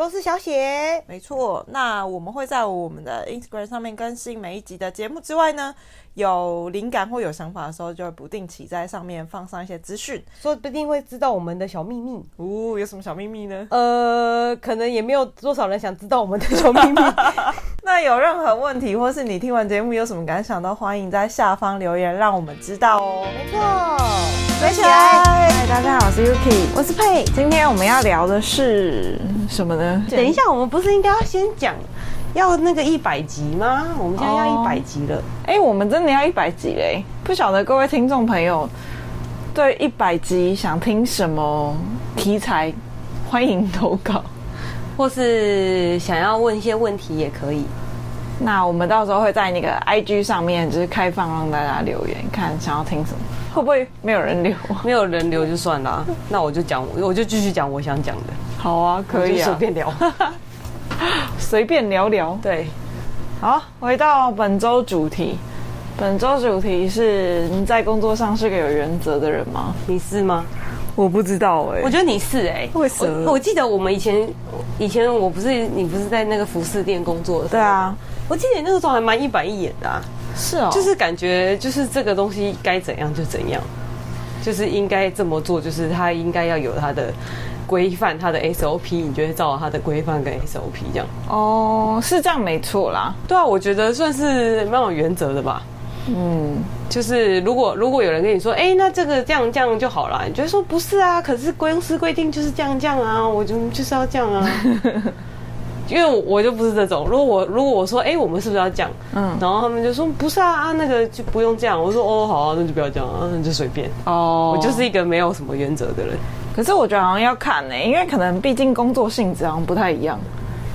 都是小写，没错。那我们会在我们的 Instagram 上面更新每一集的节目之外呢，有灵感或有想法的时候，就会不定期在上面放上一些资讯，说不定会知道我们的小秘密。哦，有什么小秘密呢？呃，可能也没有多少人想知道我们的小秘密。那有任何问题，或是你听完节目有什么感想，都欢迎在下方留言，让我们知道哦。没错，追起来！嗨，大家好，我是 Yuki，我是佩。今天我们要聊的是什么呢？等一下，我们不是应该要先讲要那个一百集吗？我们现在要一百集了。哎、oh. 欸，我们真的要一百集嘞！不晓得各位听众朋友对一百集想听什么题材，欢迎投稿，或是想要问一些问题也可以。那我们到时候会在那个 IG 上面就是开放让大家留言，看想要听什么。会不会没有人留？没有人留就算了，那我就讲，我就继续讲我想讲的。好啊，可以啊，随便聊，随便聊聊。对，好，回到本周主题。本周主题是你在工作上是个有原则的人吗？你是吗？我不知道哎、欸，我觉得你是哎、欸，为什么？我，我记得我们以前，以前我不是你不是在那个服饰店工作的？对啊，我记得你那个时候还蛮一板一眼的啊。是哦，就是感觉就是这个东西该怎样就怎样，就是应该这么做，就是他应该要有他的规范，它的 SOP，你就会照它的规范跟 SOP 这样。哦，是这样没错啦。对啊，我觉得算是蛮有原则的吧。嗯，就是如果如果有人跟你说，哎、欸，那这个这样这样就好了，你觉得说不是啊？可是公司规定就是这样这样啊，我就就是要这样啊。因为我就不是这种，如果我如果我说，哎，我们是不是要这样？嗯，然后他们就说不是啊，啊，那个就不用这样。我说哦，好啊，那就不要这样啊，那就随便。哦，我就是一个没有什么原则的人。可是我觉得好像要看呢、欸，因为可能毕竟工作性质好像不太一样。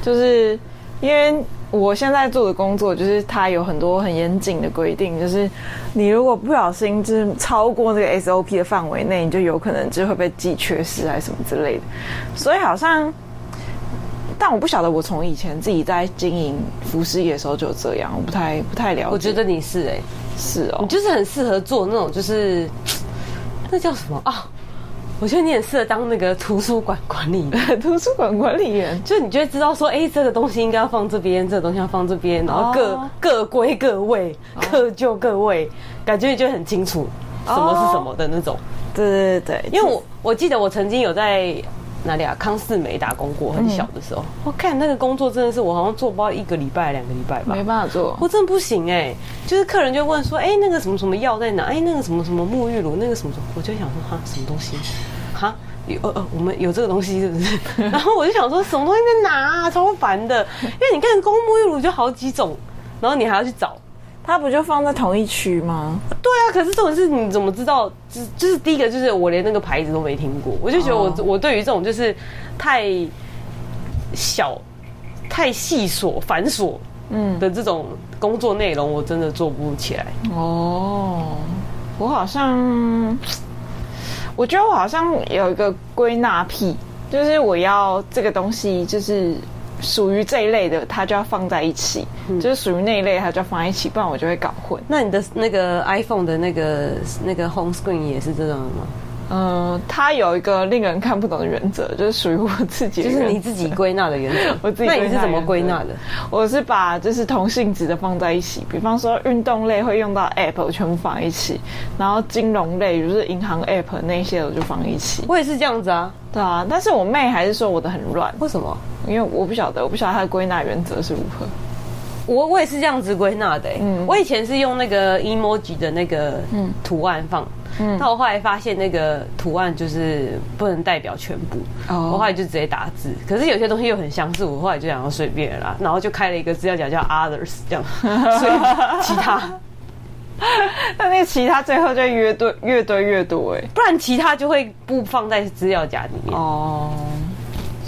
就是因为我现在做的工作，就是它有很多很严谨的规定，就是你如果不小心就是超过这个 SOP 的范围内，你就有可能就会被记缺失还是什么之类的。所以好像。但我不晓得，我从以前自己在经营服饰业的时候就这样，我不太不太了解。我觉得你是哎、欸，是哦，你就是很适合做那种，就是 那叫什么啊？我觉得你很适合当那个图书馆管理员，图书馆管理员，就你就会知道说，哎、欸，这个东西应该要放这边，这个东西要放这边，然后各、oh. 各归各位，各就各位，感觉你就很清楚什么是什么的那种。对对对，因为我我记得我曾经有在。哪里啊？康世美打工过，很小的时候，嗯、我看那个工作真的是我好像做不到一个礼拜、两个礼拜吧，没办法做，我真的不行哎、欸。就是客人就问说，哎、欸，那个什么什么药在哪？哎、欸，那个什么什么沐浴乳，那个什么什么，我就想说，哈，什么东西？哈，有呃呃，我们有这个东西是不是？然后我就想说，什么东西在哪啊？超烦的，因为你看，公沐浴乳就好几种，然后你还要去找。它不就放在同一区吗？对啊，可是这种事你怎么知道？就就是第一个就是我连那个牌子都没听过，我就觉得我、oh. 我对于这种就是太小、太细琐、繁琐嗯的这种工作内容，我真的做不起来。哦，oh. 我好像我觉得我好像有一个归纳癖，就是我要这个东西就是。属于这一类的，它就要放在一起；嗯、就是属于那一类，它就要放在一起，不然我就会搞混。那你的那个 iPhone 的那个那个 Home Screen 也是这种吗？嗯，它有一个令人看不懂的原则，就是属于我自己，就是你自己归纳的原则。我自己，那你是怎么归纳的？我是把就是同性质的放在一起，比方说运动类会用到 App，我全部放一起；然后金融类就是银行 App 那些，我就放一起。我也是这样子啊，对啊。但是我妹还是说我的很乱，为什么？因为我不晓得，我不晓得她的归纳原则是如何。我我也是这样子归纳的、欸。嗯，我以前是用那个 emoji 的那个图案放，嗯，但我后来发现那个图案就是不能代表全部，哦，我后来就直接打字。可是有些东西又很相似，我后来就想要随便啦，然后就开了一个资料夹叫 others 这样，所以其他，但那个其他最后就越堆越堆越多哎、欸，不然其他就会不放在资料夹里面。哦。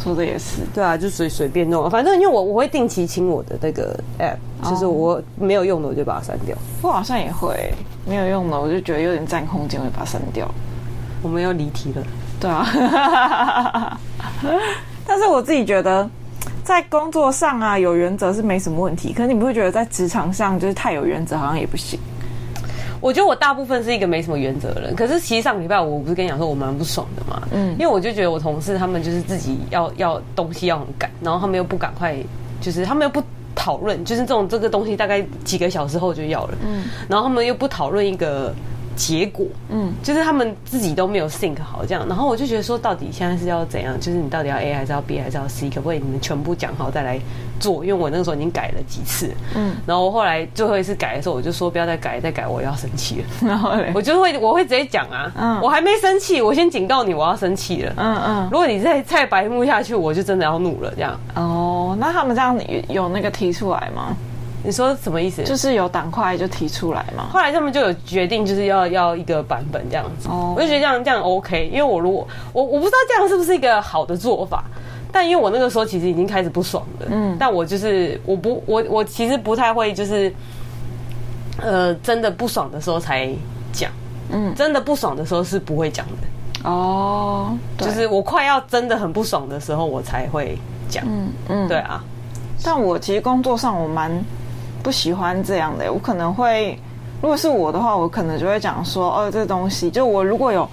说的也是。对啊，就随随便弄，反正因为我我会定期清我的那个 app，就是我没有用的我就把它删掉。我好像也会没有用的，我就觉得有点占空间，我就把它删掉。我们要离题了。对啊，但是我自己觉得，在工作上啊有原则是没什么问题。可是你不会觉得在职场上就是太有原则好像也不行？我觉得我大部分是一个没什么原则的人。可是其实上礼拜我不是跟你讲说我蛮不爽的嘛？嗯，因为我就觉得我同事他们就是自己要要东西要很赶，然后他们又不赶快，就是他们又不讨论，就是这种这个东西大概几个小时后就要了。嗯，然后他们又不讨论一个。结果，嗯，就是他们自己都没有 think 好这样，然后我就觉得说，到底现在是要怎样？就是你到底要 A 还是要 B 还是要 C？可不可以你们全部讲好再来做？因为我那个时候已经改了几次，嗯，然后我后来最后一次改的时候，我就说不要再改，再改我要生气了。然后嘞，我就会我会直接讲啊，嗯，我还没生气，我先警告你，我要生气了。嗯嗯，如果你再再白目下去，我就真的要怒了。这样哦，那他们这样有有那个提出来吗？你说什么意思？就是有党块就提出来嘛。后来他们就有决定，就是要要一个版本这样子。哦，我就觉得这样这样 OK，因为我如果我我不知道这样是不是一个好的做法，但因为我那个时候其实已经开始不爽了。嗯，但我就是我不我我其实不太会就是，呃，真的不爽的时候才讲。嗯，真的不爽的时候是不会讲的。哦，就是我快要真的很不爽的时候，我才会讲。嗯嗯，对啊。但我其实工作上我蛮。不喜欢这样的，我可能会，如果是我的话，我可能就会讲说，哦，这东西，就我如果有，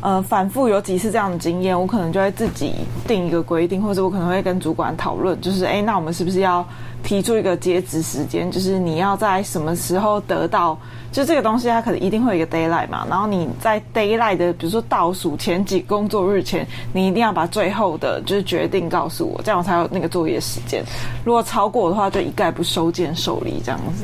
呃，反复有几次这样的经验，我可能就会自己定一个规定，或者我可能会跟主管讨论，就是，哎，那我们是不是要提出一个截止时间，就是你要在什么时候得到，就这个东西它可能一定会有一个 deadline 嘛，然后你在 deadline 的，比如说倒数前几工作日前，你一定要把最后的就是决定告诉我，这样我才有那个作业时间。如果超过的话，就一概不收件受理这样子。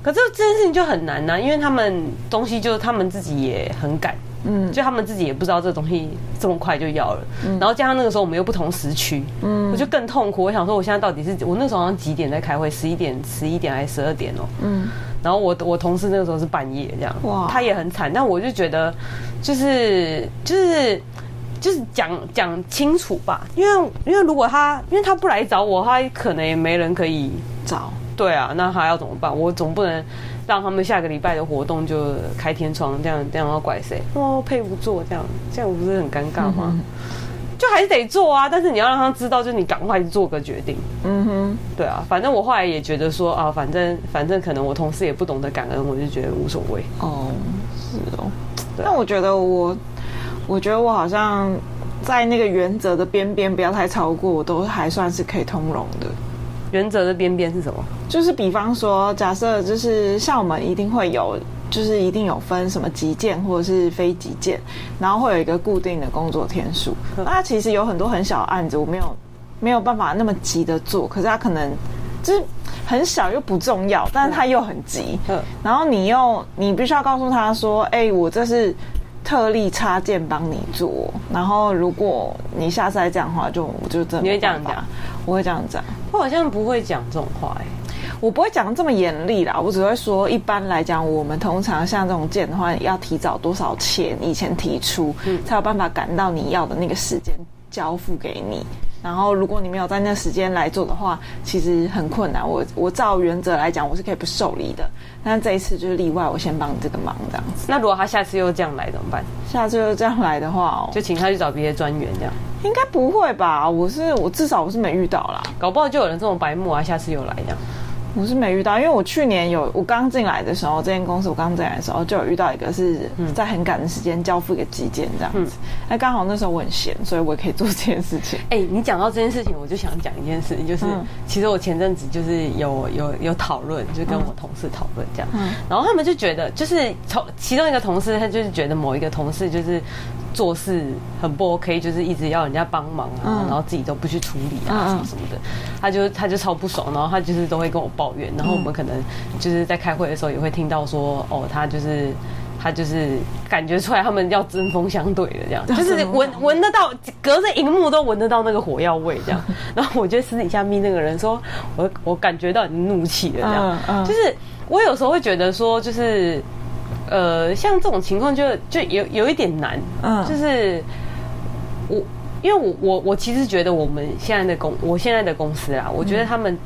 可是这件事情就很难呐、因为他们东西就他们自己也很赶。嗯，就他们自己也不知道这东西这么快就要了，嗯，然后加上那个时候我们又不同时区，嗯，我就更痛苦。我想说，我现在到底是我那时候好像几点在开会？十一点、十一点还是十二点哦？嗯，然后我我同事那个时候是半夜这样，哇，他也很惨。但我就觉得，就是就是就是讲讲清楚吧，因为因为如果他因为他不来找我，他可能也没人可以找。对啊，那他要怎么办？我总不能。让他们下个礼拜的活动就开天窗，这样这样要怪谁？哦，配不做这样，这样不是很尴尬吗？嗯、就还是得做啊，但是你要让他知道，就是你赶快做个决定。嗯哼，对啊，反正我后来也觉得说啊，反正反正可能我同事也不懂得感恩，我就觉得无所谓。哦，是哦，对啊、但我觉得我，我觉得我好像在那个原则的边边，不要太超过，我都还算是可以通融的。原则的边边是什么？就是比方说，假设就是像我们一定会有，就是一定有分什么急件或者是非急件，然后会有一个固定的工作天数。那其实有很多很小的案子，我没有没有办法那么急的做，可是他可能就是很小又不重要，但是他又很急。嗯，然后你又你必须要告诉他说：“哎，我这是。”特例插件帮你做，然后如果你下次再这样的话，就我就真的。你会这样讲？我会这样讲。我好像不会讲这种话哎，我不会讲这么严厉啦，我只会说一般来讲，我们通常像这种件的话，要提早多少钱以前提出，嗯，才有办法赶到你要的那个时间交付给你。然后，如果你没有在那时间来做的话，其实很困难。我我照原则来讲，我是可以不受理的。但这一次就是例外，我先帮你这个忙这样子。那如果他下次又这样来怎么办？下次又这样来的话，哦，就请他去找别的专员这样。应该不会吧？我是我至少我是没遇到啦。搞不好就有人这种白目啊，下次又来这样。我是没遇到，因为我去年有我刚进来的时候，这间公司我刚进来的时候就有遇到一个是在很赶的时间交付一个急件这样子，那刚、嗯、好那时候我很闲，所以我也可以做这件事情。哎、欸，你讲到这件事情，我就想讲一件事情，就是、嗯、其实我前阵子就是有有有讨论，就跟我同事讨论这样，嗯、然后他们就觉得，就是从其中一个同事，他就是觉得某一个同事就是。做事很不 OK，就是一直要人家帮忙啊，嗯、然后自己都不去处理啊，什么什么的，他就他就超不爽，然后他就是都会跟我抱怨，然后我们可能就是在开会的时候也会听到说，哦，他就是他就是感觉出来他们要针锋相对的这样，就是闻闻得到，隔着荧幕都闻得到那个火药味这样，然后我就私底下咪那个人说，我我感觉到你怒气了这样，嗯嗯、就是我有时候会觉得说，就是。呃，像这种情况就就有有一点难，嗯，就是我因为我我我其实觉得我们现在的公我现在的公司啊，我觉得他们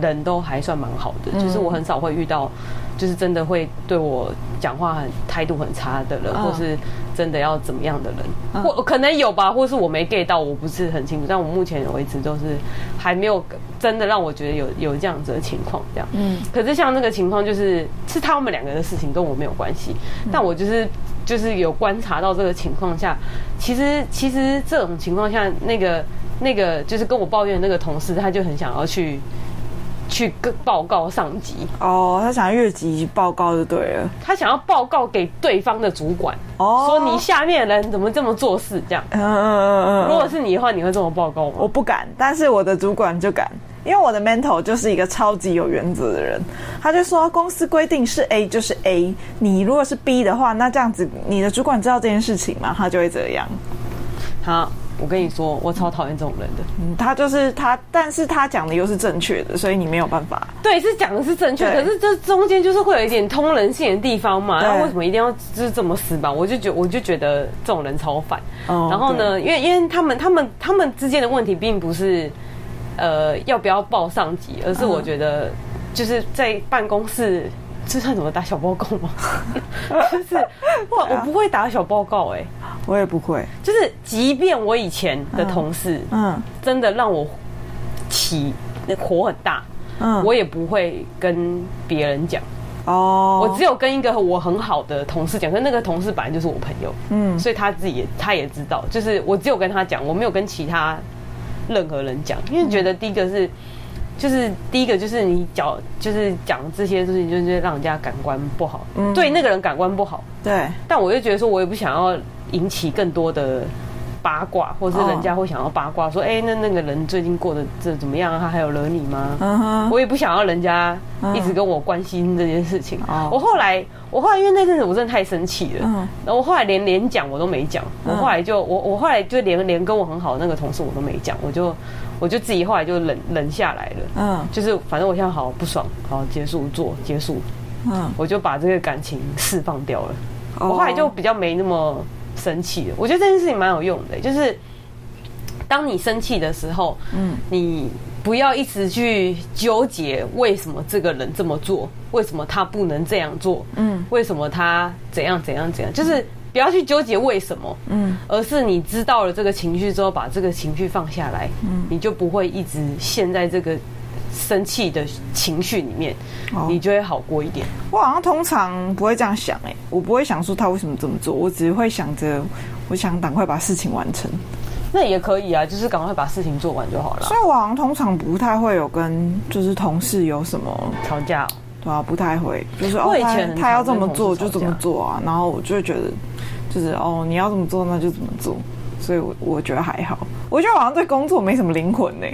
人都还算蛮好的，嗯、就是我很少会遇到。就是真的会对我讲话很态度很差的人，或是真的要怎么样的人，或可能有吧，或是我没 get 到，我不是很清楚。但我目前为止都是还没有真的让我觉得有有这样子的情况，这样。嗯。可是像那个情况，就是是他们两个的事情，跟我没有关系。但我就是就是有观察到这个情况下，其实其实这种情况下，那个那个就是跟我抱怨的那个同事，他就很想要去。去跟报告上级哦，他想要越级报告就对了。他想要报告给对方的主管哦，说你下面的人怎么这么做事这样。嗯嗯嗯嗯。如果是你的话，你会这么报告吗？我不敢，但是我的主管就敢，因为我的 mentor 就是一个超级有原则的人。他就说，公司规定是 A 就是 A，你如果是 B 的话，那这样子你的主管知道这件事情吗？他就会这样。好。我跟你说，我超讨厌这种人的。嗯，他就是他，但是他讲的又是正确的，所以你没有办法。对，是讲的是正确，可是这中间就是会有一点通人性的地方嘛。那为什么一定要就是这么死板？我就觉我就觉得这种人超烦。哦。然后呢，因为因为他们他们他们之间的问题并不是呃要不要报上级，而是我觉得就是在办公室。这算怎么打小报告吗？就是哇，我不会打小报告哎、欸，我也不会。就是即便我以前的同事，嗯，真的让我起那火很大，嗯，我也不会跟别人讲。哦，我只有跟一个我很好的同事讲，可是那个同事本来就是我朋友，嗯，所以他自己也他也知道，就是我只有跟他讲，我没有跟其他任何人讲，因为觉得第一个是。就是第一个，就是你讲，就是讲这些事情，就是让人家感官不好，嗯，对那个人感官不好，对。但我就觉得说，我也不想要引起更多的八卦，或者是人家会想要八卦，说，哎，那那个人最近过得这怎么样？他还有惹你吗？嗯哼。我也不想要人家一直跟我关心这件事情。哦。我后来，我后来因为那阵子我真的太生气了，嗯。然后我后来连连讲我都没讲，我后来就我我后来就连连跟我很好的那个同事我都没讲，我就。我就自己后来就冷冷下来了，嗯，就是反正我现在好不爽，好结束做结束，嗯，我就把这个感情释放掉了。我后来就比较没那么生气了。我觉得这件事情蛮有用的，就是当你生气的时候，嗯，你不要一直去纠结为什么这个人这么做，为什么他不能这样做，嗯，为什么他怎样怎样怎样，就是。不要去纠结为什么，嗯，而是你知道了这个情绪之后，把这个情绪放下来，嗯，你就不会一直陷在这个生气的情绪里面，哦，你就会好过一点。我好像通常不会这样想，哎，我不会想说他为什么这么做，我只会想着，我想赶快把事情完成。那也可以啊，就是赶快把事情做完就好了。所以我好像通常不太会有跟就是同事有什么吵架，对啊，不太会，就是哦，他他要这么做就怎么做啊，然后我就会觉得。就是哦，你要怎么做那就怎么做，所以我我觉得还好。我觉得好像对工作没什么灵魂呢，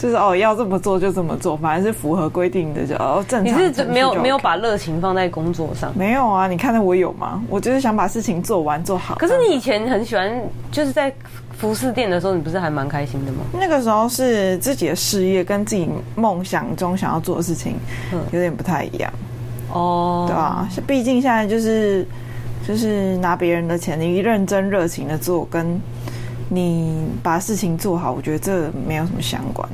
就是哦要这么做就这么做，反正是符合规定的就哦正常。你是没有没有把热情放在工作上？没有啊，你看到我有吗？我就是想把事情做完做好。可是你以前很喜欢就是在服饰店的时候，你不是还蛮开心的吗？那个时候是自己的事业跟自己梦想中想要做的事情有点不太一样哦，对啊，毕竟现在就是。就是拿别人的钱，你认真热情的做，跟你把事情做好，我觉得这没有什么相关。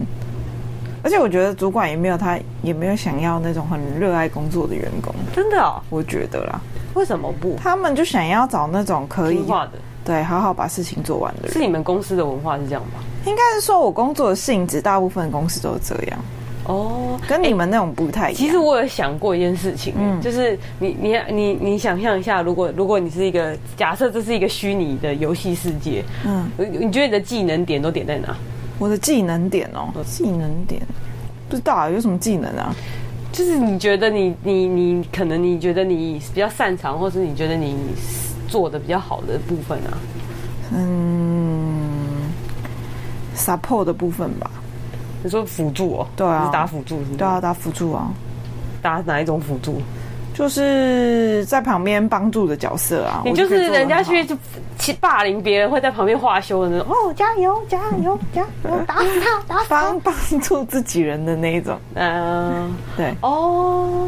而且我觉得主管也没有他也没有想要那种很热爱工作的员工，真的哦，我觉得啦。为什么不？他们就想要找那种可以的，对，好好把事情做完的人。是你们公司的文化是这样吗？应该是说我工作的性质，大部分公司都是这样。哦，跟你们那种不太一样。其实我有想过一件事情，嗯，就是你你你你想象一下，如果如果你是一个假设这是一个虚拟的游戏世界，嗯，你觉得你的技能点都点在哪？我的技能点哦，技能点不知道啊，有什么技能啊？就是你觉得你你你可能你觉得你比较擅长，或是你觉得你做的比较好的部分啊？嗯，support 的部分吧。你说辅助哦？对啊，是打辅助是？对啊，打辅助啊。打哪一种辅助？就是在旁边帮助的角色啊。你就是人家去去霸凌别人，会在旁边画休的那种。哦，加油，加油，加油！打死他，打死他！帮帮助自己人的那一种。嗯，对。哦，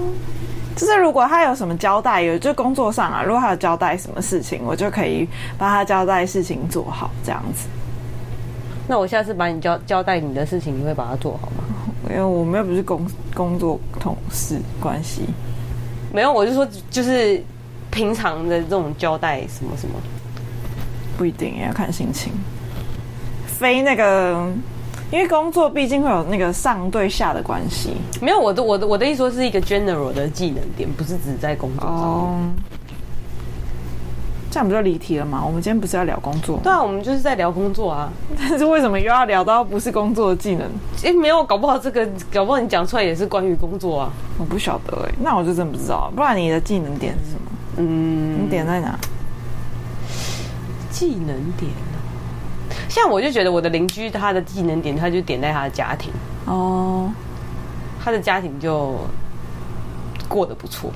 就是如果他有什么交代，有就工作上啊，如果他有交代什么事情，我就可以帮他交代事情做好，这样子。那我下次把你交交代你的事情，你会把它做好吗？因为我们又不是工工作同事关系，没有，我就说就是平常的这种交代什么什么，不一定也要看心情。非那个，因为工作毕竟会有那个上对下的关系。没有，我的我的我的意思说是一个 general 的技能点，不是只在工作上。哦这样不就离题了吗？我们今天不是要聊工作？对啊，我们就是在聊工作啊。但是为什么又要聊到不是工作的技能？哎，没有，搞不好这个，搞不好你讲出来也是关于工作啊。我不晓得哎，那我就真不知道。不然你的技能点是什么？嗯，你点在哪？技能点，像我就觉得我的邻居他的技能点，他就点在他的家庭哦，他的家庭就过得不错。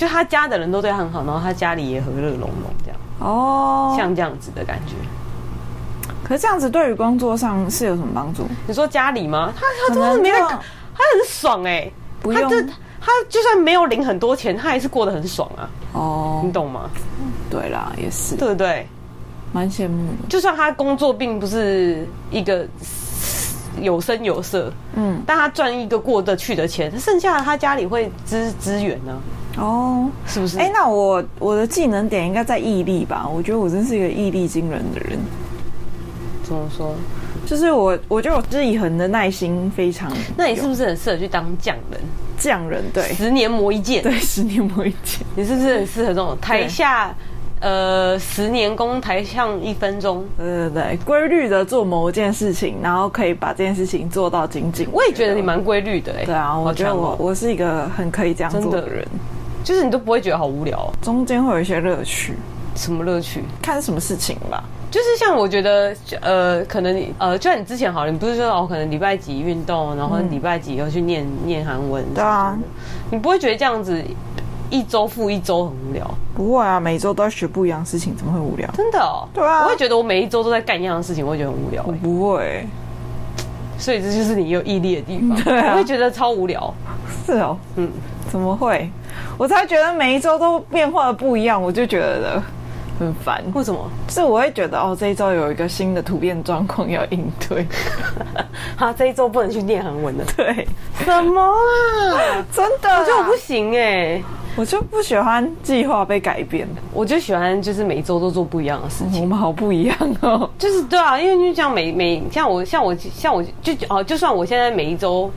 就他家的人都对他很好，然后他家里也和乐融融，这样哦，像这样子的感觉。可是这样子对于工作上是有什么帮助？你说家里吗？他他真的没有，他很爽哎、欸，不用他就算没有领很多钱，他还是过得很爽啊。哦，你懂吗？对啦，也是，对不对？蛮羡慕的。就算他工作并不是一个有声有色，嗯，但他赚一个过得去的钱，剩下的他家里会支支援呢。哦，是不是？哎、欸，那我我的技能点应该在毅力吧？我觉得我真是一个毅力惊人的人。怎么说？就是我，我觉得我志以恒的耐心非常。那你是不是很适合去当匠人？匠人对，十年磨一剑，对，十年磨一剑。你是不是很适合这种台下呃十年功，台上一分钟？对对对，规律的做某一件事情，然后可以把这件事情做到精进。我也觉得你蛮规律的哎、欸。对啊，我觉得我我是一个很可以这样做的人。就是你都不会觉得好无聊，中间会有一些乐趣。什么乐趣？看什么事情吧。就是像我觉得，呃，可能你呃，就像你之前好了，你不是说哦，可能礼拜几运动，然后礼拜几要去念念韩文。对啊。你不会觉得这样子一周复一周很无聊？不会啊，每周都要学不一样的事情，怎么会无聊？真的哦。对啊。我会觉得我每一周都在干一样的事情，我会觉得很无聊。我不会。所以这就是你有毅力的地方。对啊。我会觉得超无聊。是哦。嗯。怎么会？我才觉得每一周都变化的不一样，我就觉得很烦。为什么？是我会觉得哦，这一周有一个新的突变状况要应对。哈，这一周不能去念韩文了。对，什么啊？真的？我觉得我不行哎、欸，我就不喜欢计划被改变。我就喜欢就是每一周都做不一样的事情。我们好不一样哦。就是对啊，因为就像每每像我像我像我就哦，就算我现在每一周，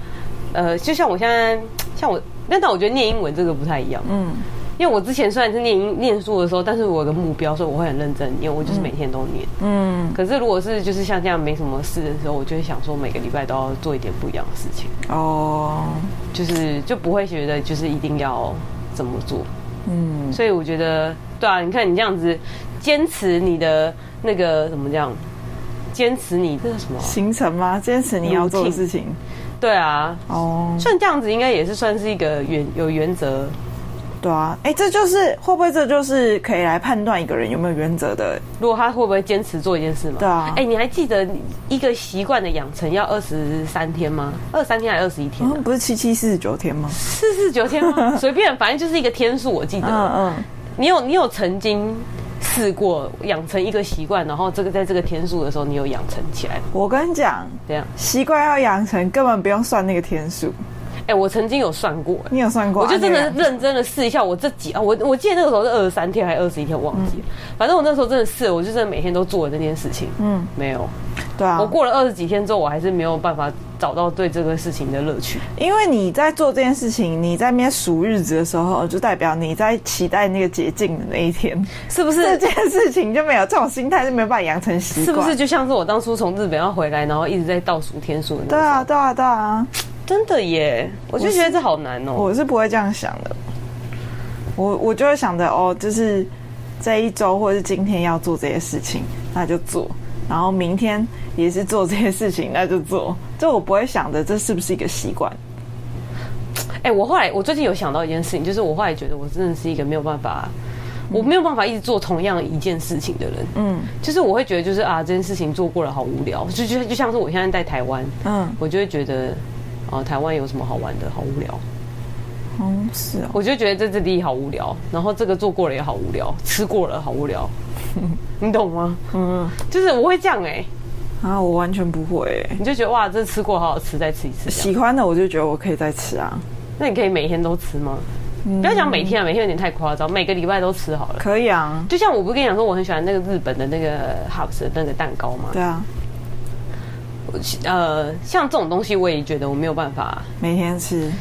呃，就像我现在像我。但但我觉得念英文这个不太一样，嗯，因为我之前虽然是念英念书的时候，但是我有个目标，所以我会很认真念，我就是每天都念，嗯。可是如果是就是像这样没什么事的时候，我就会想说每个礼拜都要做一点不一样的事情，哦，就是就不会觉得就是一定要怎么做，嗯。所以我觉得，对啊，你看你这样子坚持你的那个怎么这样，坚持你这是什么行程吗？坚持你要做的事情。对啊，哦，像这样子应该也是算是一个原有原则，对啊，哎，这就是会不会这就是可以来判断一个人有没有原则的？如果他会不会坚持做一件事吗？对啊，哎，你还记得一个习惯的养成要二十三天吗？二十三天还是二十一天？不是七七四十九天吗？四十九天吗？随便，反正就是一个天数，我记得。嗯嗯，你有你有曾经。试过养成一个习惯，然后这个在这个天数的时候，你有养成起来。我跟你讲，这样习惯要养成，根本不用算那个天数。哎、欸，我曾经有算过，你有算过？我就真的认真的试一下，我这几啊，我我记得那个时候是二十三天还是二十一天，我忘记了。嗯、反正我那时候真的试，我就真的每天都做了这件事情。嗯，没有。对啊，我过了二十几天之后，我还是没有办法找到对这个事情的乐趣。因为你在做这件事情，你在那边数日子的时候，就代表你在期待那个捷径的那一天，是不是？这件事情就没有这种心态，就没有办法养成习惯。是不是就像是我当初从日本要回来，然后一直在倒数天数？对啊，对啊，对啊，真的耶！我就觉得这好难哦。我是不会这样想的，我我就会想着哦，就是这一周或者是今天要做这些事情，那就做。然后明天也是做这些事情，那就做。就我不会想着这是不是一个习惯。哎、欸，我后来我最近有想到一件事情，就是我后来觉得我真的是一个没有办法，嗯、我没有办法一直做同样一件事情的人。嗯，就是我会觉得就是啊，这件事情做过了好无聊。就就就像是我现在在台湾，嗯，我就会觉得啊，台湾有什么好玩的？好无聊。哦，是啊、哦，我就觉得在这里好无聊，然后这个做过了也好无聊，吃过了好无聊。你懂吗？嗯，就是我会这样哎、欸，啊，我完全不会，你就觉得哇，这吃过好好吃，再吃一次。喜欢的我就觉得我可以再吃啊。那你可以每天都吃吗？嗯、不要讲每天啊，每天有点太夸张，每个礼拜都吃好了。可以啊，就像我不是跟你讲说，我很喜欢那个日本的那个 House 的那个蛋糕嘛。对啊。呃，像这种东西，我也觉得我没有办法每天吃。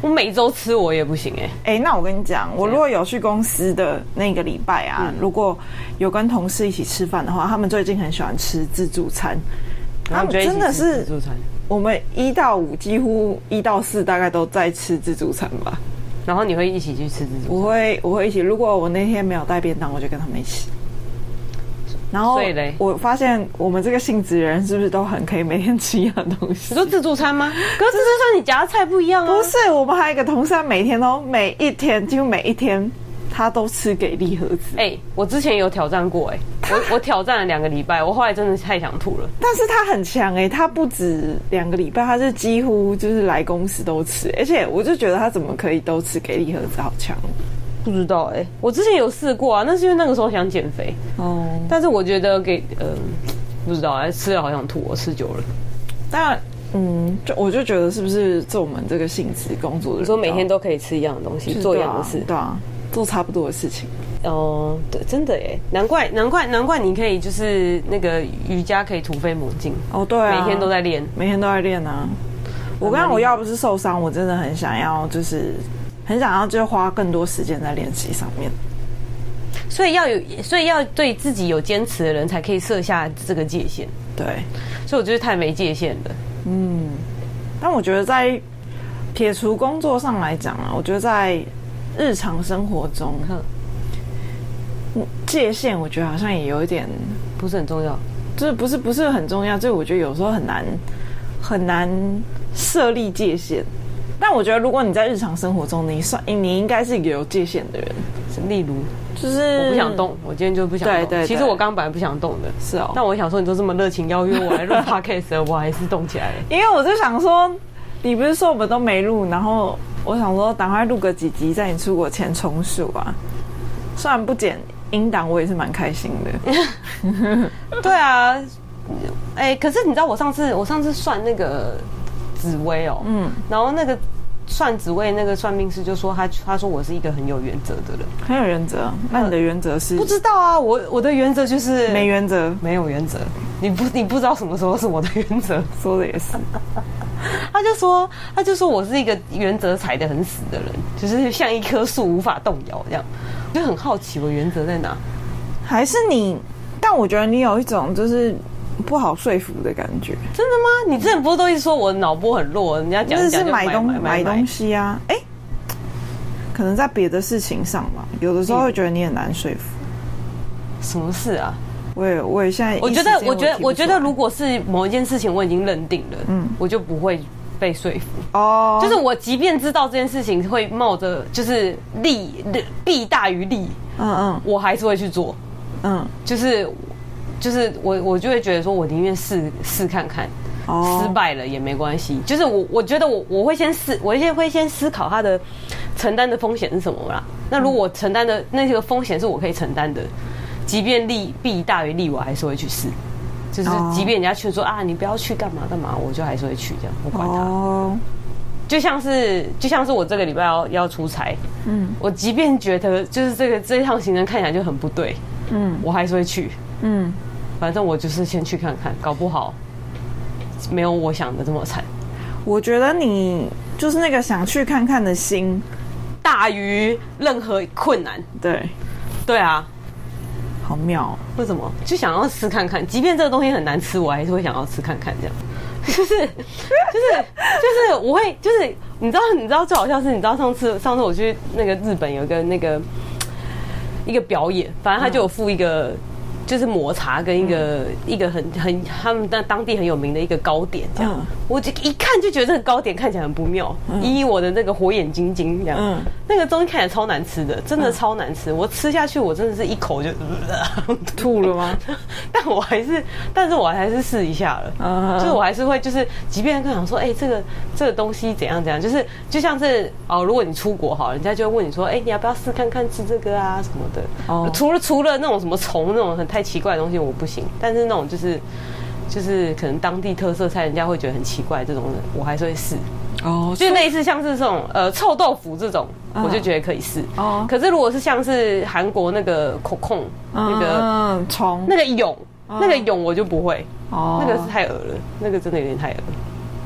我每周吃我也不行哎、欸。哎、欸，那我跟你讲，我如果有去公司的那个礼拜啊，嗯、如果有跟同事一起吃饭的话，他们最近很喜欢吃自助餐。他们真的是自助餐。我们一到五几乎一到四大概都在吃自助餐吧。然后你会一起去吃自助餐？我会，我会一起。如果我那天没有带便当，我就跟他们一起。然后我发现我们这个性质的人是不是都很可以每天吃一样东西？你说自助餐吗？可是自助餐你夹的菜不一样啊。不是，我们还有一个同事，他每天都每一天几乎每一天他都吃给力盒子。哎、欸，我之前有挑战过、欸，哎他，我我挑战了两个礼拜，我后来真的太想吐了。但是他很强哎、欸，他不止两个礼拜，他是几乎就是来公司都吃，而且我就觉得他怎么可以都吃给力盒子，好强。不知道哎、欸，我之前有试过啊，那是因为那个时候想减肥哦。但是我觉得给嗯、呃，不知道哎、欸，吃了好想吐，我吃久了。但嗯，就我就觉得是不是做我们这个性质工作的人，说每天都可以吃一样的东西，做一样的事，对啊，做差不多的事情。哦，对，真的耶，难怪难怪难怪你可以就是那个瑜伽可以突飞猛进哦，对啊，每天都在练，每天都在练啊。我刚刚我要不是受伤，我真的很想要就是。很想要就花更多时间在练习上面，所以要有，所以要对自己有坚持的人才可以设下这个界限。对，所以我觉得太没界限了。嗯，但我觉得在撇除工作上来讲啊，我觉得在日常生活中，界限我觉得好像也有一点不是很重要，就是不是不是很重要，就我觉得有时候很难很难设立界限。但我觉得，如果你在日常生活中，你算你应该是一个有界限的人。例如，就是我不想动，我今天就不想动。对对，其实我刚本来不想动的，是哦。但我想说，你都这么热情邀约我来录 podcast，我还是动起来了。因为我就想说，你不是说我们都没录，然后我想说，赶快录个几集，在你出国前重数啊。虽然不剪音档，我也是蛮开心的。对啊，哎，可是你知道，我上次我上次算那个。紫薇哦，嗯，然后那个算紫薇那个算命师就说他他说我是一个很有原则的人，很有原则。那你的原则是？不知道啊，我我的原则就是没原则，没有原则。你不你不知道什么时候是我的原则，说的也是。他就说他就说我是一个原则踩得很死的人，就是像一棵树无法动摇这样。就很好奇我原则在哪？还是你？但我觉得你有一种就是。不好说服的感觉，真的吗？你之前不是都一直说我脑波很弱？人家讲讲是买东买，买东西啊，哎、欸，可能在别的事情上吧，有的时候会觉得你很难说服。什么事啊？我也我也现在我觉得我觉得我觉得如果是某一件事情我已经认定了，嗯，我就不会被说服哦。就是我即便知道这件事情会冒着就是利弊大于利，嗯嗯，我还是会去做，嗯，就是。就是我，我就会觉得说，我宁愿试试看看，失败了也没关系。就是我，我觉得我我会先试，我先会先思考他的承担的风险是什么啦。那如果我承担的那个风险是我可以承担的，即便利弊大于利，我还是会去试。就是即便人家劝说啊，你不要去干嘛干嘛，我就还是会去这样，不管他。就像是就像是我这个礼拜要要出差，嗯，我即便觉得就是这个这一趟行程看起来就很不对，嗯，我还是会去，嗯。反正我就是先去看看，搞不好没有我想的这么惨。我觉得你就是那个想去看看的心大于任何困难。对，对啊，好妙哦。为什么？就想要吃看看，即便这个东西很难吃，我还是会想要吃看看。这样，就是就是就是我会就是你知道你知道最好笑是，你知道上次上次我去那个日本有一个那个一个表演，反正他就有附一个。就是抹茶跟一个、嗯、一个很很他们那当地很有名的一个糕点这样，嗯、我就一看就觉得这个糕点看起来很不妙，嗯、以我的那个火眼金睛这样，嗯、那个东西看起来超难吃的，真的超难吃，嗯、我吃下去我真的是一口就、呃、吐了吗？但我还是，但是我还是试一下了，嗯、就是我还是会就是，即便跟想说，哎、欸，这个这个东西怎样怎样，就是就像是哦，如果你出国哈，人家就会问你说，哎、欸，你要不要试看看吃这个啊什么的，哦，除了除了那种什么虫那种很太。奇怪的东西我不行，但是那种就是就是可能当地特色菜，人家会觉得很奇怪这种人，我还是会试。哦，就类似像是这种呃臭豆腐这种，我就觉得可以试。哦，可是如果是像是韩国那个口控那个虫那个蛹那个蛹我就不会。哦，那个是太恶了，那个真的有点太恶。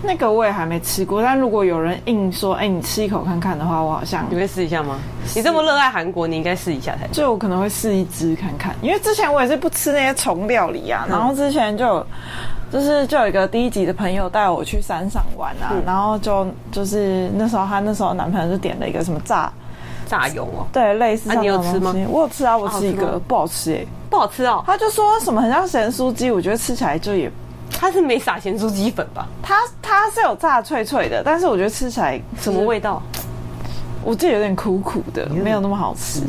那个我也还没吃过，但如果有人硬说，哎，你吃一口看看的话，我好像你会试一下吗？你这么热爱韩国，你应该试一下才。就我可能会试一只看看，因为之前我也是不吃那些虫料理啊。然后之前就就是就有一个第一集的朋友带我去山上玩啊，然后就就是那时候他那时候男朋友就点了一个什么炸炸油哦，对，类似。那你有吃吗？我有吃啊，我吃一个，不好吃哎，不好吃哦。他就说什么很像咸酥鸡，我觉得吃起来就也。它是没撒咸酥鸡粉吧？它它是有炸脆脆的，但是我觉得吃起来什么味道？我记得有点苦苦的，没有那么好吃。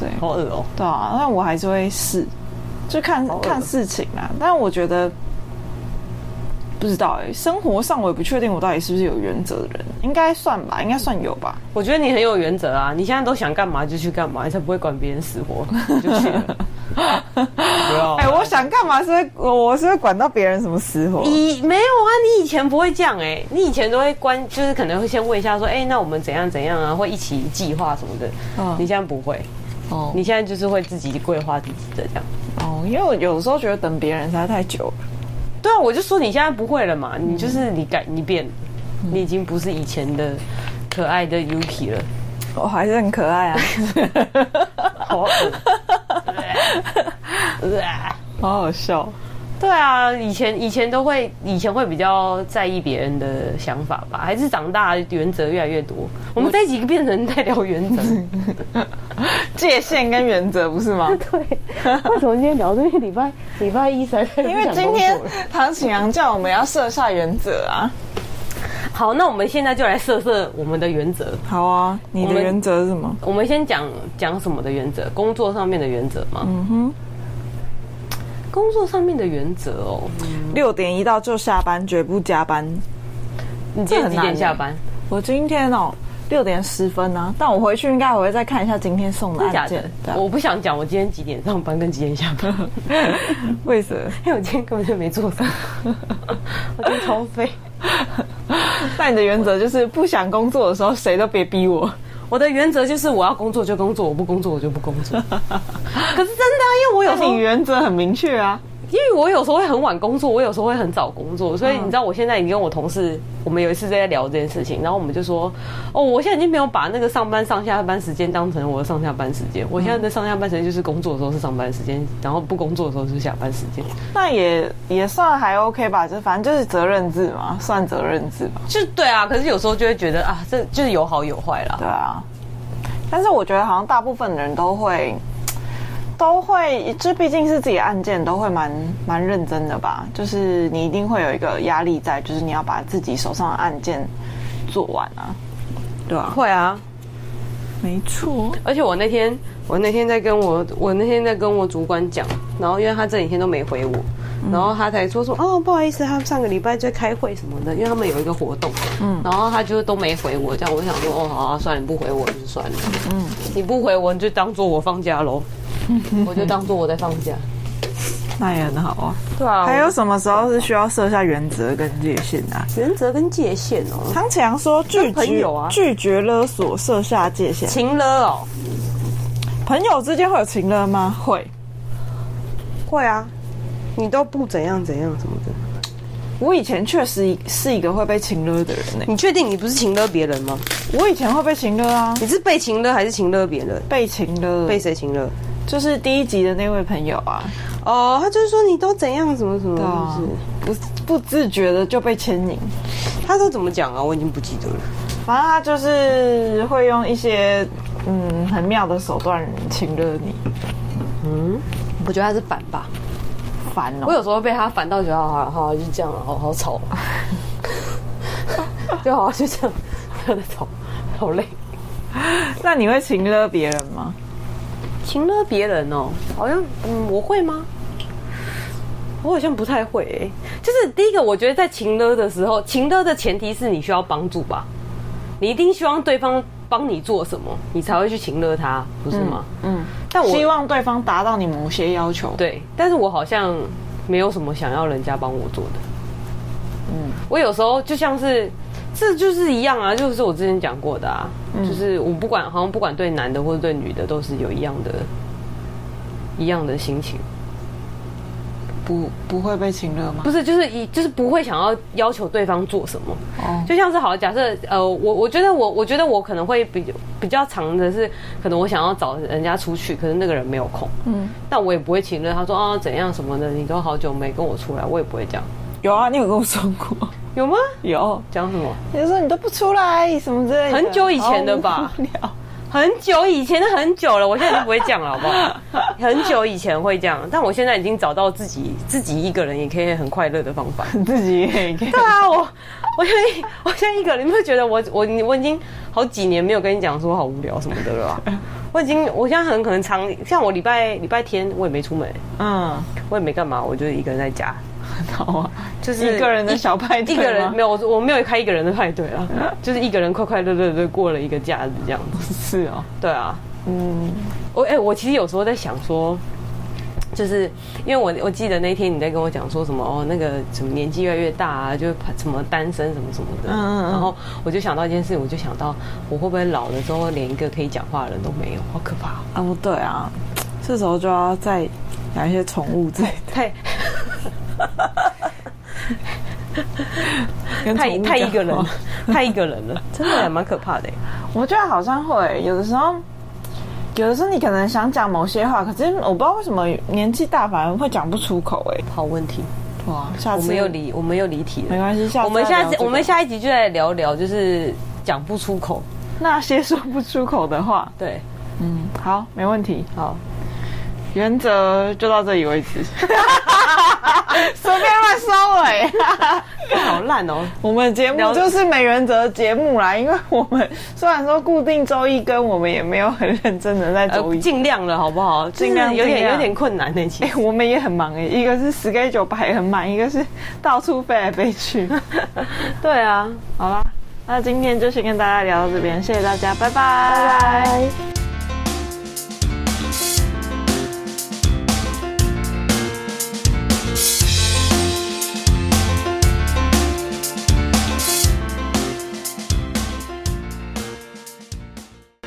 对，好恶哦。对啊，那我还是会试，就看看事情啊。但我觉得不知道哎，生活上我也不确定我到底是不是有原则的人，应该算吧，应该算有吧。我觉得你很有原则啊，你现在都想干嘛就去干嘛，你才不会管别人死活，就去了。不要！哎，我想干嘛是会，我是会管到别人什么死活？你没有啊？你以前不会这样哎，你以前都会关，就是可能会先问一下说，哎，那我们怎样怎样啊？会一起计划什么的。嗯，你现在不会哦，你现在就是会自己规划自己的这样。哦，因为我有时候觉得等别人实在太久了。对啊，我就说你现在不会了嘛，你就是你改你变，你已经不是以前的可爱的 Yuki 了。我还是很可爱啊，好。好好笑，对啊，以前以前都会，以前会比较在意别人的想法吧，还是长大原则越来越多。我们这一集变成在聊原则、界限跟原则，不是吗？对。为什么今天聊这个礼拜礼拜一才？因为今天唐启阳叫我们要设下原则啊。好，那我们现在就来设设我们的原则。好啊，你的原则是什么？我们先讲讲什么的原则？工作上面的原则吗？嗯哼。工作上面的原则哦，六点一到就下班，绝不加班。你今天几点下班？我今天哦六点十分呢，但我回去应该我会再看一下今天送的案件。我不想讲我今天几点上班跟几点下班，为什么？因为我今天根本就没做啥，我今天超废。但你的原则就是不想工作的时候，谁都别逼我。我的原则就是我要工作就工作，我不工作我就不工作。可是真的，因为我有你原则很明确啊。因为我有时候会很晚工作，我有时候会很早工作，所以你知道我现在已经跟我同事，我们有一次在聊这件事情，然后我们就说，哦，我现在已经没有把那个上班上下班时间当成我的上下班时间，我现在的上下班时间就是工作的时候是上班时间，然后不工作的时候是下班时间。那也也算还 OK 吧，就反正就是责任制嘛，算责任制吧。就对啊，可是有时候就会觉得啊，这就是有好有坏啦。对啊，但是我觉得好像大部分的人都会。都会，这毕竟是自己的案件，都会蛮蛮认真的吧。就是你一定会有一个压力在，就是你要把自己手上的案件做完啊，对啊，会啊，没错。而且我那天，我那天在跟我，我那天在跟我主管讲，然后因为他这几天都没回我，然后他才说说，哦，不好意思，他上个礼拜在开会什么的，因为他们有一个活动，嗯，然后他就都没回我，这样我想说，哦，好啊，算了，你不回我就算了，嗯，你不回我，你就当做我放假喽。我就当做我在放假，那也很好啊。对啊，还有什么时候是需要设下原则跟界限的？原则跟界限哦。唐綺阳说拒绝啊，拒绝勒索，设下界限。情勒哦，朋友之间会有情勒吗？会，会啊。你都不怎样怎样什么的。我以前确实是一个会被情勒的人呢。你确定你不是情勒别人吗？我以前会被情勒啊。你是被情勒还是情勒别人？被情勒。被谁情勒？就是第一集的那位朋友啊，哦，他就是说你都怎样，什么什么，啊、不不自觉的就被牵引。他都怎么讲啊？我已经不记得了。反正他就是会用一些嗯很妙的手段情勒你。嗯，我觉得他是反吧，烦哦。我有时候被他烦到觉得好好好，就这样了，好好吵，就好好就这样，不要再吵，好累。那你会情勒别人吗？情勒别人哦，好像嗯，我会吗？我好像不太会、欸。就是第一个，我觉得在情勒的时候，情勒的前提是你需要帮助吧？你一定希望对方帮你做什么，你才会去情勒他，不是吗？嗯。嗯，但我希望对方达到你某些要求。对，但是我好像没有什么想要人家帮我做的。嗯，我有时候就像是，这就是一样啊，就是我之前讲过的啊，嗯、就是我不管，好像不管对男的或者对女的，都是有一样的，一样的心情。不不会被情勒吗？不是，就是一就是不会想要要求对方做什么。哦，就像是好，假设呃，我我觉得我我觉得我可能会比比较长的是，可能我想要找人家出去，可是那个人没有空。嗯，但我也不会情勒。他说啊怎样什么的，你都好久没跟我出来，我也不会这样。有啊，你有跟我说过？有吗？有。讲什么？你就说你都不出来什么之类的。很久以前的吧。很久以前的很久了，我现在就不会这样了，好不好？很久以前会这样，但我现在已经找到自己自己一个人也可以很快乐的方法。自己也可以。对啊，我我现在我现在一个人，你会觉得我我我已经好几年没有跟你讲说好无聊什么的了吧？我已经我现在很可能常像我礼拜礼拜天我也没出门，嗯，我也没干嘛，我就一个人在家。很好啊，就是一个人的小派对。一个人没有，我我没有开一个人的派对啊，就是一个人快快乐乐的过了一个假日这样子。是哦，对啊，嗯，我哎、欸，我其实有时候在想说，就是因为我我记得那天你在跟我讲说什么哦，那个什么年纪越来越大啊，就什么单身什么什么的，嗯嗯，然后我就想到一件事，我就想到我会不会老了之后连一个可以讲话的人都没有，好可怕啊！不对啊，这时候就要再养一些宠物之类的。太 太太一个人，太一个人了，真的还蛮可怕的。我觉得好像会有的时候，有的时候你可能想讲某些话，可是我不知道为什么年纪大反而会讲不出口。哎，好问题哇！下次我们又离我们又离题了，没关系，下次我们下次我们下一集就来聊聊，就是讲不出口那些说不出口的话。对，嗯，好，没问题，好。原则就到这里为止，随便乱收尾，好烂哦！我们节目就是没原则的节目啦，因为我们虽然说固定周一跟，我们也没有很认真的在周一，尽量了，好不好？尽量有点有点困难那期，我们也很忙哎，一个是 schedule 排很满，一个是到处飞来飞去。对啊，好啦，那今天就先跟大家聊到这边，谢谢大家，拜拜。